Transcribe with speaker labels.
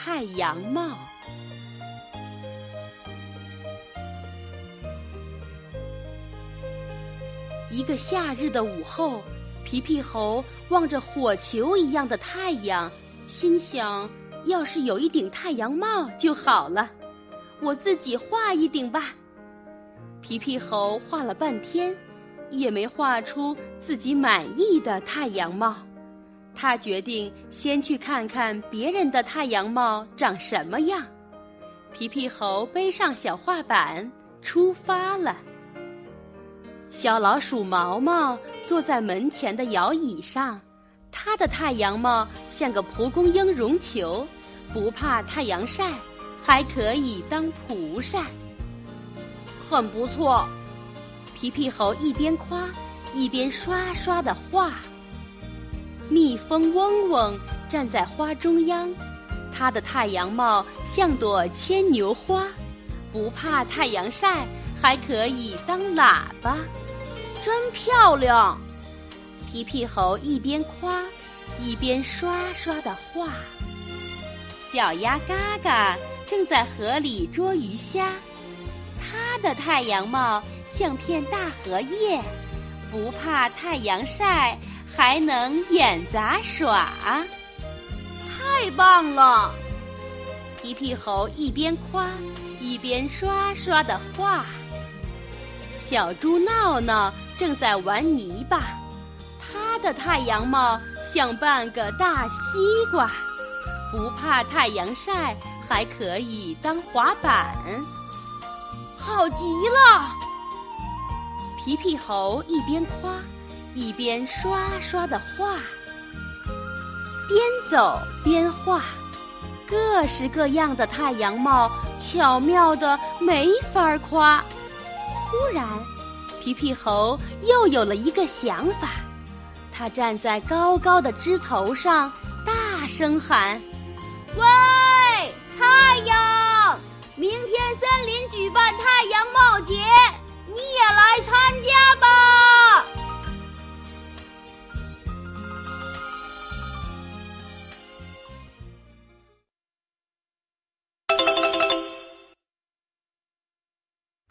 Speaker 1: 太阳帽。一个夏日的午后，皮皮猴望着火球一样的太阳，心想：要是有一顶太阳帽就好了，我自己画一顶吧。皮皮猴画了半天，也没画出自己满意的太阳帽。他决定先去看看别人的太阳帽长什么样。皮皮猴背上小画板，出发了。小老鼠毛毛坐在门前的摇椅上，它的太阳帽像个蒲公英绒球，不怕太阳晒，还可以当蒲扇。
Speaker 2: 很不错，
Speaker 1: 皮皮猴一边夸，一边刷刷的画。蜜蜂嗡嗡站在花中央，它的太阳帽像朵牵牛花，不怕太阳晒，还可以当喇叭，
Speaker 2: 真漂亮。
Speaker 1: 皮皮猴一边夸，一边刷刷的画。小鸭嘎嘎正在河里捉鱼虾。它的太阳帽像片大荷叶，不怕太阳晒，还能演杂耍。
Speaker 2: 太棒了！
Speaker 1: 皮皮猴一边夸，一边刷刷的画。小猪闹闹正在玩泥巴，它的太阳帽像半个大西瓜，不怕太阳晒，还可以当滑板。
Speaker 2: 好极了！
Speaker 1: 皮皮猴一边夸，一边刷刷的画，边走边画，各式各样的太阳帽，巧妙的没法夸。忽然，皮皮猴又有了一个想法，他站在高高的枝头上，大声喊：“
Speaker 2: 哇，